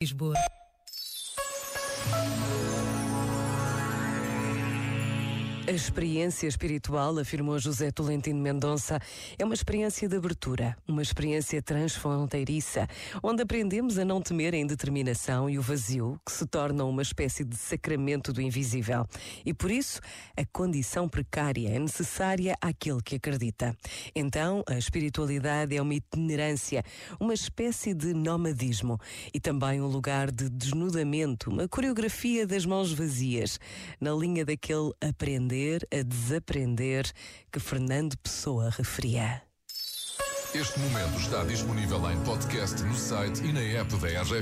Lisboa. A experiência espiritual, afirmou José Tolentino Mendonça, é uma experiência de abertura, uma experiência transfronteiriça, onde aprendemos a não temer a indeterminação e o vazio, que se tornam uma espécie de sacramento do invisível. E por isso, a condição precária é necessária àquele que acredita. Então, a espiritualidade é uma itinerância, uma espécie de nomadismo e também um lugar de desnudamento, uma coreografia das mãos vazias, na linha daquele aprender aprender a desaprender que Fernando Pessoa referia. Este momento está disponível em podcast no site e na app da RGF.